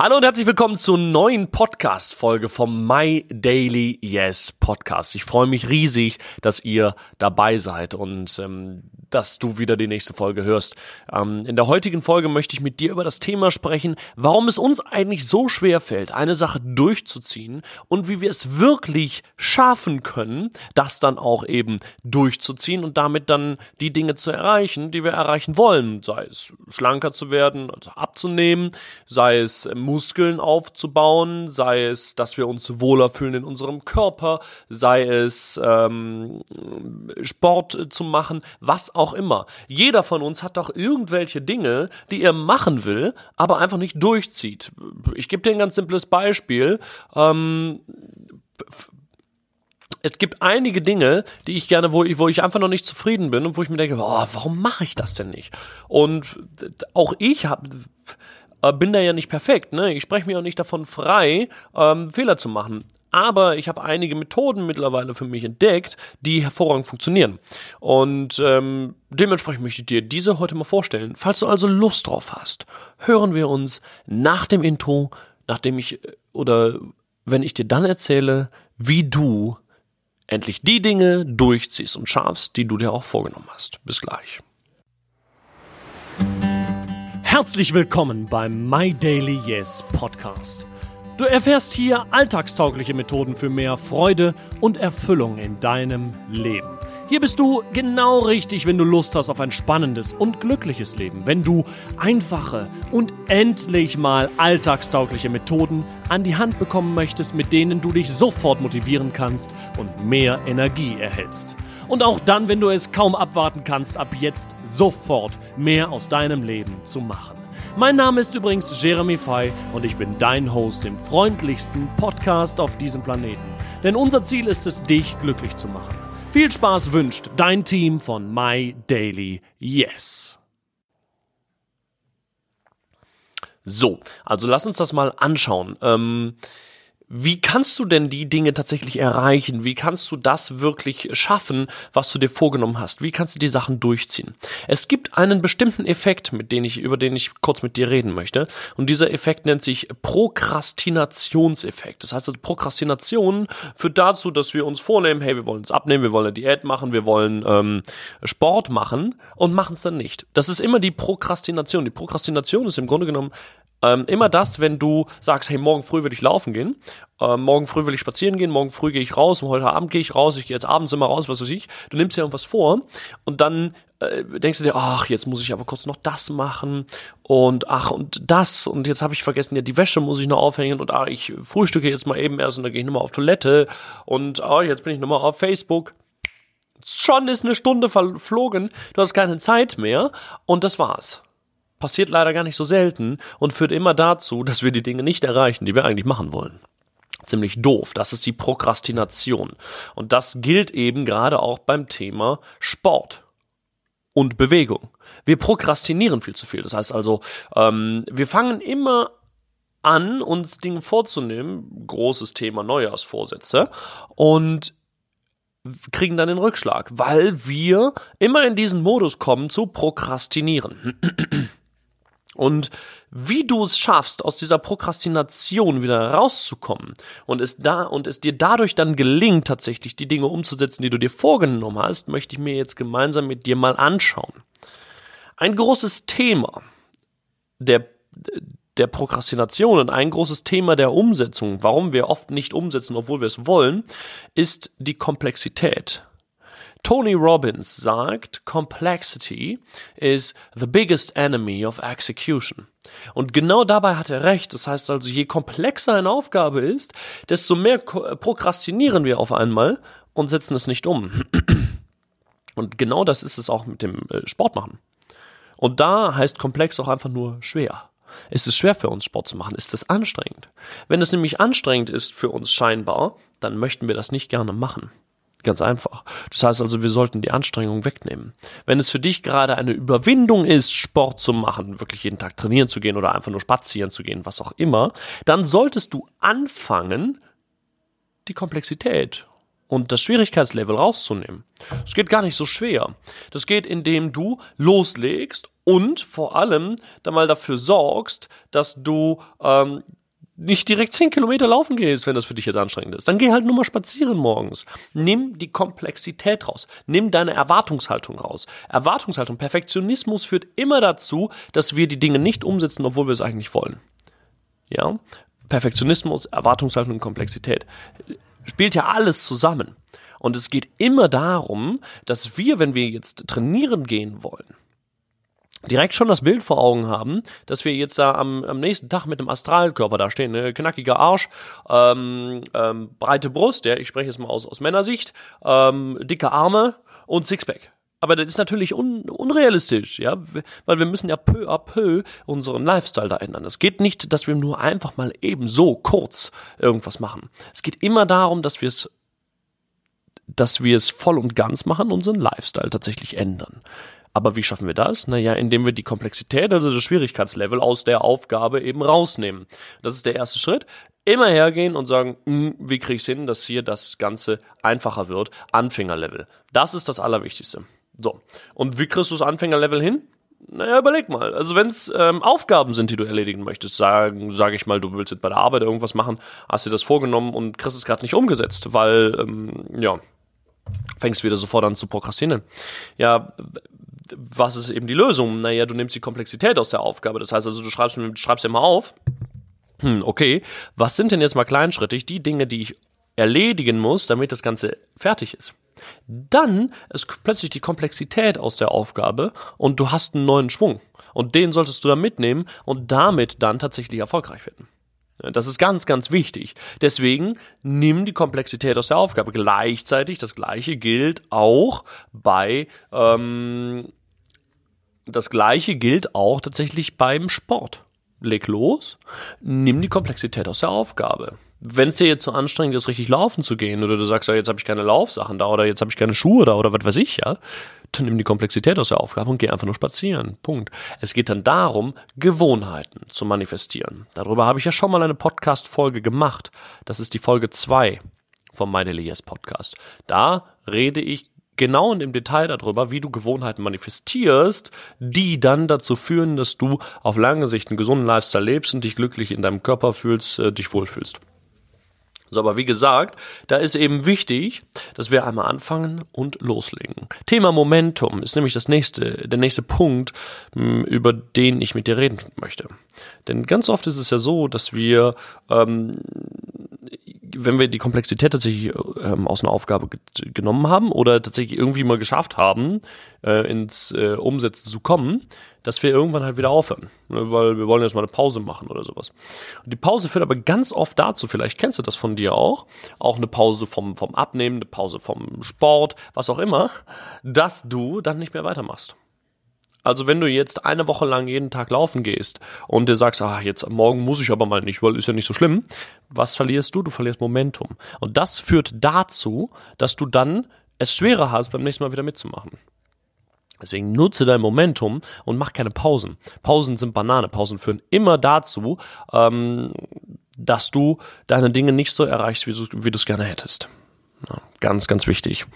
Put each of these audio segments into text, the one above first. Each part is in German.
Hallo und herzlich willkommen zur neuen Podcast-Folge vom My Daily Yes Podcast. Ich freue mich riesig, dass ihr dabei seid und ähm, dass du wieder die nächste Folge hörst. Ähm, in der heutigen Folge möchte ich mit dir über das Thema sprechen, warum es uns eigentlich so schwer fällt, eine Sache durchzuziehen und wie wir es wirklich schaffen können, das dann auch eben durchzuziehen und damit dann die Dinge zu erreichen, die wir erreichen wollen. Sei es schlanker zu werden, also abzunehmen, sei es Muskeln aufzubauen, sei es, dass wir uns wohler fühlen in unserem Körper, sei es ähm, Sport zu machen, was auch immer. Jeder von uns hat doch irgendwelche Dinge, die er machen will, aber einfach nicht durchzieht. Ich gebe dir ein ganz simples Beispiel. Ähm, es gibt einige Dinge, die ich gerne, wo ich, wo ich einfach noch nicht zufrieden bin und wo ich mir denke, oh, warum mache ich das denn nicht? Und auch ich habe äh, bin da ja nicht perfekt. Ne? Ich spreche mir auch nicht davon frei, ähm, Fehler zu machen. Aber ich habe einige Methoden mittlerweile für mich entdeckt, die hervorragend funktionieren. Und ähm, dementsprechend möchte ich dir diese heute mal vorstellen. Falls du also Lust drauf hast, hören wir uns nach dem Intro, nachdem ich äh, oder wenn ich dir dann erzähle, wie du endlich die Dinge durchziehst und schaffst, die du dir auch vorgenommen hast. Bis gleich. Herzlich willkommen beim My Daily Yes Podcast. Du erfährst hier alltagstaugliche Methoden für mehr Freude und Erfüllung in deinem Leben. Hier bist du genau richtig, wenn du Lust hast auf ein spannendes und glückliches Leben. Wenn du einfache und endlich mal alltagstaugliche Methoden an die Hand bekommen möchtest, mit denen du dich sofort motivieren kannst und mehr Energie erhältst. Und auch dann, wenn du es kaum abwarten kannst, ab jetzt sofort mehr aus deinem Leben zu machen. Mein Name ist übrigens Jeremy Fay und ich bin dein Host im freundlichsten Podcast auf diesem Planeten. Denn unser Ziel ist es, dich glücklich zu machen. Viel Spaß wünscht dein Team von My Daily Yes. So, also lass uns das mal anschauen. Ähm, wie kannst du denn die Dinge tatsächlich erreichen? Wie kannst du das wirklich schaffen, was du dir vorgenommen hast? Wie kannst du die Sachen durchziehen? Es gibt einen bestimmten Effekt, mit dem ich, über den ich kurz mit dir reden möchte. Und dieser Effekt nennt sich Prokrastinationseffekt. Das heißt also, Prokrastination führt dazu, dass wir uns vornehmen, hey, wir wollen uns abnehmen, wir wollen eine Diät machen, wir wollen ähm, Sport machen und machen es dann nicht. Das ist immer die Prokrastination. Die Prokrastination ist im Grunde genommen ähm, immer das, wenn du sagst, hey, morgen früh will ich laufen gehen, äh, morgen früh will ich spazieren gehen, morgen früh gehe ich raus, heute Abend gehe ich raus, ich gehe jetzt abends immer raus, was weiß ich. Du nimmst dir irgendwas vor und dann äh, denkst du dir, ach, jetzt muss ich aber kurz noch das machen und ach und das und jetzt habe ich vergessen, ja, die Wäsche muss ich noch aufhängen und ach, ich frühstücke jetzt mal eben erst und dann gehe ich nochmal auf Toilette und ah, jetzt bin ich nochmal auf Facebook. Schon ist eine Stunde verflogen, du hast keine Zeit mehr und das war's passiert leider gar nicht so selten und führt immer dazu, dass wir die Dinge nicht erreichen, die wir eigentlich machen wollen. Ziemlich doof. Das ist die Prokrastination. Und das gilt eben gerade auch beim Thema Sport und Bewegung. Wir prokrastinieren viel zu viel. Das heißt also, ähm, wir fangen immer an, uns Dinge vorzunehmen. Großes Thema Neujahrsvorsätze. Und kriegen dann den Rückschlag, weil wir immer in diesen Modus kommen zu prokrastinieren. Und wie du es schaffst, aus dieser Prokrastination wieder rauszukommen und es da und es dir dadurch dann gelingt, tatsächlich die Dinge umzusetzen, die du dir vorgenommen hast, möchte ich mir jetzt gemeinsam mit dir mal anschauen. Ein großes Thema der der Prokrastination und ein großes Thema der Umsetzung, warum wir oft nicht umsetzen, obwohl wir es wollen, ist die Komplexität. Tony Robbins sagt, Complexity is the biggest enemy of execution. Und genau dabei hat er recht. Das heißt also, je komplexer eine Aufgabe ist, desto mehr prokrastinieren wir auf einmal und setzen es nicht um. Und genau das ist es auch mit dem äh, Sport machen. Und da heißt komplex auch einfach nur schwer. Ist es schwer für uns, Sport zu machen? Ist es anstrengend? Wenn es nämlich anstrengend ist für uns scheinbar, dann möchten wir das nicht gerne machen. Ganz einfach. Das heißt also, wir sollten die Anstrengung wegnehmen. Wenn es für dich gerade eine Überwindung ist, Sport zu machen, wirklich jeden Tag trainieren zu gehen oder einfach nur spazieren zu gehen, was auch immer, dann solltest du anfangen, die Komplexität und das Schwierigkeitslevel rauszunehmen. Es geht gar nicht so schwer. Das geht, indem du loslegst und vor allem dann mal dafür sorgst, dass du ähm, nicht direkt 10 Kilometer laufen gehst, wenn das für dich jetzt anstrengend ist. Dann geh halt nur mal spazieren morgens. Nimm die Komplexität raus. Nimm deine Erwartungshaltung raus. Erwartungshaltung, Perfektionismus führt immer dazu, dass wir die Dinge nicht umsetzen, obwohl wir es eigentlich wollen. Ja? Perfektionismus, Erwartungshaltung und Komplexität. Spielt ja alles zusammen. Und es geht immer darum, dass wir, wenn wir jetzt trainieren gehen wollen, direkt schon das Bild vor Augen haben, dass wir jetzt da am, am nächsten Tag mit einem Astralkörper da stehen, ne? knackiger Arsch, ähm, ähm, breite Brust, ja, ich spreche jetzt mal aus, aus Männersicht, ähm, dicke Arme und Sixpack. Aber das ist natürlich un unrealistisch, ja, weil wir müssen ja peu à peu unseren Lifestyle da ändern. Es geht nicht, dass wir nur einfach mal eben so kurz irgendwas machen. Es geht immer darum, dass wir es, dass wir es voll und ganz machen, unseren Lifestyle tatsächlich ändern. Aber wie schaffen wir das? Naja, indem wir die Komplexität, also das Schwierigkeitslevel aus der Aufgabe eben rausnehmen. Das ist der erste Schritt. Immer hergehen und sagen, hm, wie kriege ich es hin, dass hier das Ganze einfacher wird? Anfängerlevel. Das ist das Allerwichtigste. So. Und wie kriegst du das Anfängerlevel hin? Naja, überleg mal. Also wenn es ähm, Aufgaben sind, die du erledigen möchtest, sagen, sage ich mal, du willst jetzt bei der Arbeit irgendwas machen, hast dir das vorgenommen und kriegst es gerade nicht umgesetzt, weil, ähm, ja, fängst wieder sofort an zu prokrastinieren. Ja, was ist eben die Lösung? Naja, du nimmst die Komplexität aus der Aufgabe. Das heißt also, du schreibst, du schreibst immer auf, hm, okay, was sind denn jetzt mal kleinschrittig die Dinge, die ich erledigen muss, damit das Ganze fertig ist? Dann ist plötzlich die Komplexität aus der Aufgabe und du hast einen neuen Schwung. Und den solltest du dann mitnehmen und damit dann tatsächlich erfolgreich werden. Das ist ganz, ganz wichtig. Deswegen nimm die Komplexität aus der Aufgabe. Gleichzeitig, das gleiche gilt auch bei ähm, das gleiche gilt auch tatsächlich beim Sport. Leg los, nimm die Komplexität aus der Aufgabe. Wenn es dir jetzt so anstrengend ist, richtig laufen zu gehen, oder du sagst, ja, jetzt habe ich keine Laufsachen da oder jetzt habe ich keine Schuhe da oder was weiß ich, ja, dann nimm die Komplexität aus der Aufgabe und geh einfach nur spazieren. Punkt. Es geht dann darum, Gewohnheiten zu manifestieren. Darüber habe ich ja schon mal eine Podcast-Folge gemacht. Das ist die Folge 2 vom My Daily Podcast. Da rede ich genau und im Detail darüber, wie du Gewohnheiten manifestierst, die dann dazu führen, dass du auf lange Sicht einen gesunden Lifestyle lebst und dich glücklich in deinem Körper fühlst, äh, dich wohlfühlst. So, aber wie gesagt, da ist eben wichtig, dass wir einmal anfangen und loslegen. Thema Momentum ist nämlich das nächste, der nächste Punkt, hm, über den ich mit dir reden möchte. Denn ganz oft ist es ja so, dass wir ähm, wenn wir die Komplexität tatsächlich ähm, aus einer Aufgabe genommen haben oder tatsächlich irgendwie mal geschafft haben, äh, ins äh, Umsetzen zu kommen, dass wir irgendwann halt wieder aufhören. Ne, weil wir wollen jetzt mal eine Pause machen oder sowas. Und die Pause führt aber ganz oft dazu, vielleicht kennst du das von dir auch, auch eine Pause vom, vom Abnehmen, eine Pause vom Sport, was auch immer, dass du dann nicht mehr weitermachst. Also wenn du jetzt eine Woche lang jeden Tag laufen gehst und dir sagst, ah, jetzt morgen muss ich aber mal nicht, weil ist ja nicht so schlimm, was verlierst du? Du verlierst Momentum. Und das führt dazu, dass du dann es schwerer hast, beim nächsten Mal wieder mitzumachen. Deswegen nutze dein Momentum und mach keine Pausen. Pausen sind Banane. Pausen führen immer dazu, ähm, dass du deine Dinge nicht so erreichst, wie du wie es gerne hättest. Ja, ganz, ganz wichtig.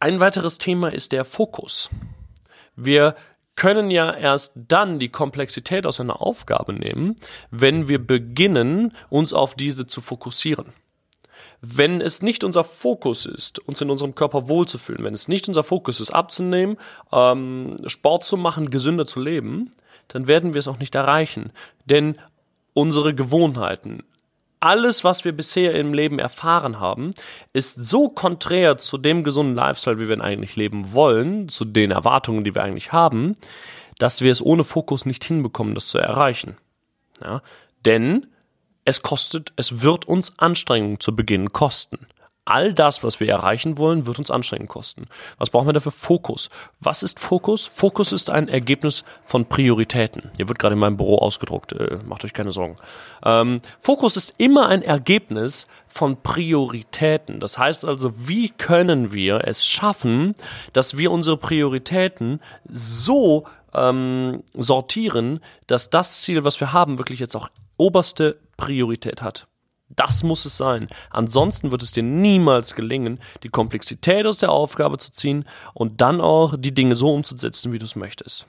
Ein weiteres Thema ist der Fokus. Wir können ja erst dann die Komplexität aus einer Aufgabe nehmen, wenn wir beginnen, uns auf diese zu fokussieren. Wenn es nicht unser Fokus ist, uns in unserem Körper wohlzufühlen, wenn es nicht unser Fokus ist, abzunehmen, ähm, Sport zu machen, gesünder zu leben, dann werden wir es auch nicht erreichen. Denn unsere Gewohnheiten, alles, was wir bisher im Leben erfahren haben, ist so konträr zu dem gesunden Lifestyle, wie wir ihn eigentlich leben wollen, zu den Erwartungen, die wir eigentlich haben, dass wir es ohne Fokus nicht hinbekommen, das zu erreichen. Ja? Denn es kostet, es wird uns Anstrengung zu Beginn kosten all das, was wir erreichen wollen, wird uns Anstrengung kosten. Was brauchen wir dafür? Fokus. Was ist Fokus? Fokus ist ein Ergebnis von Prioritäten. Hier wird gerade in meinem Büro ausgedruckt, äh, macht euch keine Sorgen. Ähm, Fokus ist immer ein Ergebnis von Prioritäten. Das heißt also, wie können wir es schaffen, dass wir unsere Prioritäten so ähm, sortieren, dass das Ziel, was wir haben, wirklich jetzt auch oberste Priorität hat. Das muss es sein. Ansonsten wird es dir niemals gelingen, die Komplexität aus der Aufgabe zu ziehen und dann auch die Dinge so umzusetzen, wie du es möchtest.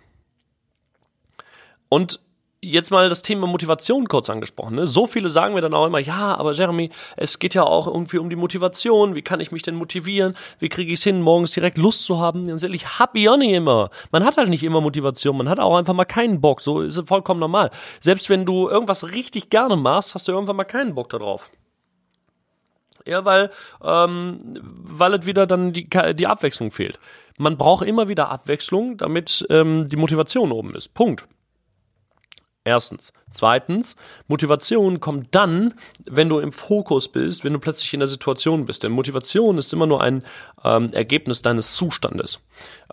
Und jetzt mal das Thema Motivation kurz angesprochen. Ne? So viele sagen mir dann auch immer, ja, aber Jeremy, es geht ja auch irgendwie um die Motivation. Wie kann ich mich denn motivieren? Wie kriege ich es hin, morgens direkt Lust zu haben? Ganz ehrlich, hab ich auch nicht immer. Man hat halt nicht immer Motivation. Man hat auch einfach mal keinen Bock. So ist es vollkommen normal. Selbst wenn du irgendwas richtig gerne machst, hast du irgendwann mal keinen Bock darauf. Ja, weil, ähm, weil es wieder dann die, die Abwechslung fehlt. Man braucht immer wieder Abwechslung, damit ähm, die Motivation oben ist. Punkt. Erstens. Zweitens, Motivation kommt dann, wenn du im Fokus bist, wenn du plötzlich in der Situation bist. Denn Motivation ist immer nur ein ähm, Ergebnis deines Zustandes.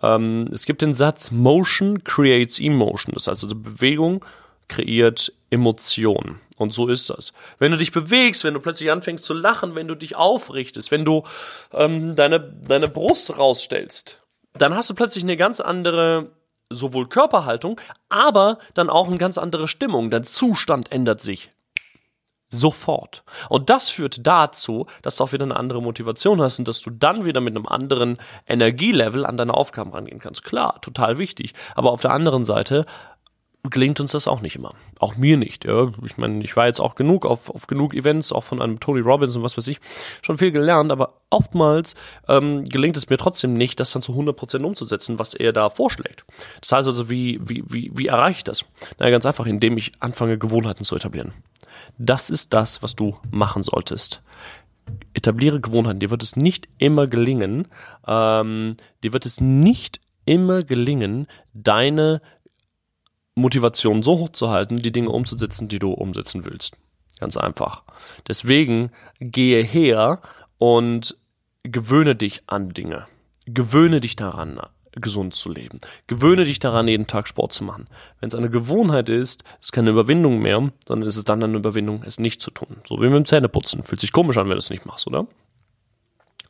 Ähm, es gibt den Satz, Motion creates emotion. Das heißt also, Bewegung kreiert Emotion. Und so ist das. Wenn du dich bewegst, wenn du plötzlich anfängst zu lachen, wenn du dich aufrichtest, wenn du ähm, deine, deine Brust rausstellst, dann hast du plötzlich eine ganz andere sowohl Körperhaltung, aber dann auch eine ganz andere Stimmung. Dein Zustand ändert sich. Sofort. Und das führt dazu, dass du auch wieder eine andere Motivation hast und dass du dann wieder mit einem anderen Energielevel an deine Aufgaben rangehen kannst. Klar, total wichtig. Aber auf der anderen Seite gelingt uns das auch nicht immer. Auch mir nicht. Ja. Ich meine, ich war jetzt auch genug auf, auf genug Events, auch von einem Tony Robbins und was weiß ich, schon viel gelernt, aber oftmals ähm, gelingt es mir trotzdem nicht, das dann zu 100% umzusetzen, was er da vorschlägt. Das heißt also, wie, wie, wie, wie erreiche ich das? Na, ganz einfach, indem ich anfange, Gewohnheiten zu etablieren. Das ist das, was du machen solltest etabliere Gewohnheiten. Dir wird es nicht immer gelingen, ähm, dir wird es nicht immer gelingen, deine Motivation so hoch zu halten, die Dinge umzusetzen, die du umsetzen willst. Ganz einfach. Deswegen gehe her und gewöhne dich an Dinge. Gewöhne dich daran, gesund zu leben. Gewöhne dich daran, jeden Tag Sport zu machen. Wenn es eine Gewohnheit ist, ist es keine Überwindung mehr, sondern ist es dann eine Überwindung, es nicht zu tun. So wie mit dem Zähneputzen. Fühlt sich komisch an, wenn du es nicht machst, oder?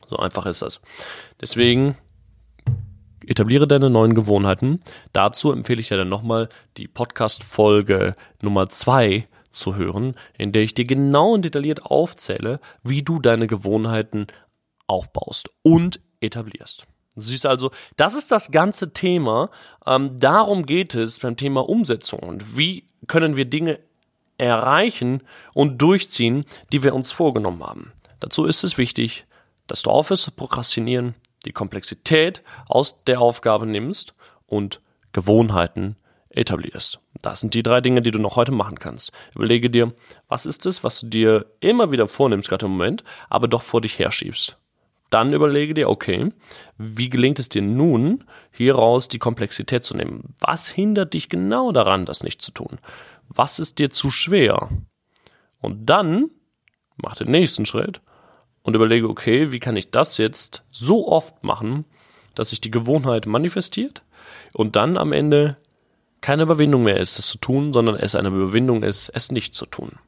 So einfach ist das. Deswegen etabliere deine neuen Gewohnheiten. Dazu empfehle ich dir dann nochmal die Podcast-Folge Nummer zwei zu hören, in der ich dir genau und detailliert aufzähle, wie du deine Gewohnheiten aufbaust und etablierst. Siehst also, das ist das ganze Thema. Ähm, darum geht es beim Thema Umsetzung. Und wie können wir Dinge erreichen und durchziehen, die wir uns vorgenommen haben. Dazu ist es wichtig, dass du aufhörst zu prokrastinieren, die Komplexität aus der Aufgabe nimmst und Gewohnheiten etablierst. Das sind die drei Dinge, die du noch heute machen kannst. Überlege dir, was ist es, was du dir immer wieder vornimmst, gerade im Moment, aber doch vor dich herschiebst. Dann überlege dir, okay, wie gelingt es dir nun, hieraus die Komplexität zu nehmen? Was hindert dich genau daran, das nicht zu tun? Was ist dir zu schwer? Und dann mach den nächsten Schritt und überlege, okay, wie kann ich das jetzt so oft machen, dass sich die Gewohnheit manifestiert und dann am Ende keine Überwindung mehr ist, es zu tun, sondern es eine Überwindung ist, es nicht zu tun.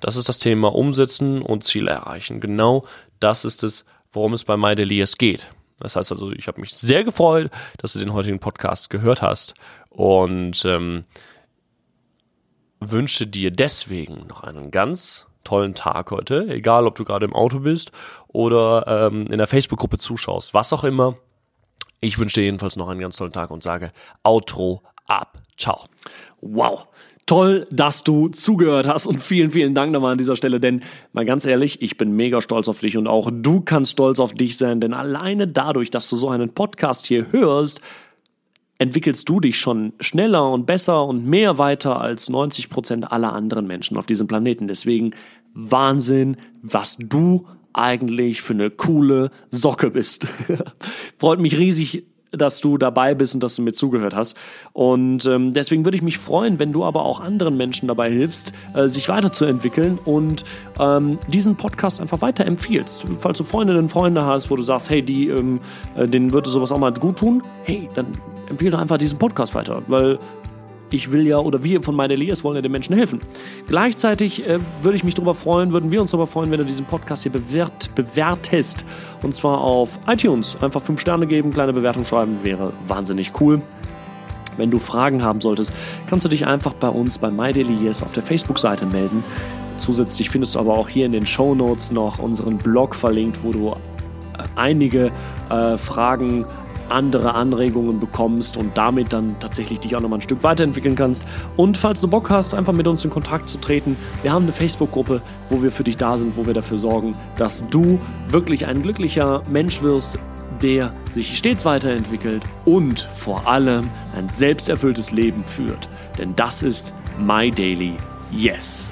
Das ist das Thema Umsetzen und Ziele erreichen. Genau das ist es, worum es bei MyDelias geht. Das heißt also, ich habe mich sehr gefreut, dass du den heutigen Podcast gehört hast und ähm, wünsche dir deswegen noch einen ganz tollen Tag heute, egal ob du gerade im Auto bist oder ähm, in der Facebook-Gruppe zuschaust, was auch immer. Ich wünsche dir jedenfalls noch einen ganz tollen Tag und sage Outro ab. Ciao. Wow. Toll, dass du zugehört hast und vielen, vielen Dank nochmal an dieser Stelle, denn mal ganz ehrlich, ich bin mega stolz auf dich und auch du kannst stolz auf dich sein, denn alleine dadurch, dass du so einen Podcast hier hörst, entwickelst du dich schon schneller und besser und mehr weiter als 90 Prozent aller anderen Menschen auf diesem Planeten. Deswegen Wahnsinn, was du eigentlich für eine coole Socke bist. Freut mich riesig, dass du dabei bist und dass du mir zugehört hast. Und ähm, deswegen würde ich mich freuen, wenn du aber auch anderen Menschen dabei hilfst, äh, sich weiterzuentwickeln und ähm, diesen Podcast einfach weiterempfiehlst. Falls du Freundinnen und Freunde hast, wo du sagst, hey, die, ähm, äh, denen würde sowas auch mal gut tun, hey, dann empfehle doch einfach diesen Podcast weiter, weil ich will ja, oder wir von meine Elias wollen ja den Menschen helfen. Gleichzeitig äh, würde ich mich darüber freuen, würden wir uns darüber freuen, wenn du diesen Podcast hier bewert, bewertest. Und zwar auf iTunes. Einfach fünf Sterne geben, kleine Bewertung schreiben, wäre wahnsinnig cool. Wenn du Fragen haben solltest, kannst du dich einfach bei uns bei MyDailyYes auf der Facebook-Seite melden. Zusätzlich findest du aber auch hier in den Show Notes noch unseren Blog verlinkt, wo du einige äh, Fragen andere Anregungen bekommst und damit dann tatsächlich dich auch nochmal ein Stück weiterentwickeln kannst. Und falls du Bock hast, einfach mit uns in Kontakt zu treten, wir haben eine Facebook-Gruppe, wo wir für dich da sind, wo wir dafür sorgen, dass du wirklich ein glücklicher Mensch wirst, der sich stets weiterentwickelt und vor allem ein selbsterfülltes Leben führt. Denn das ist My Daily Yes.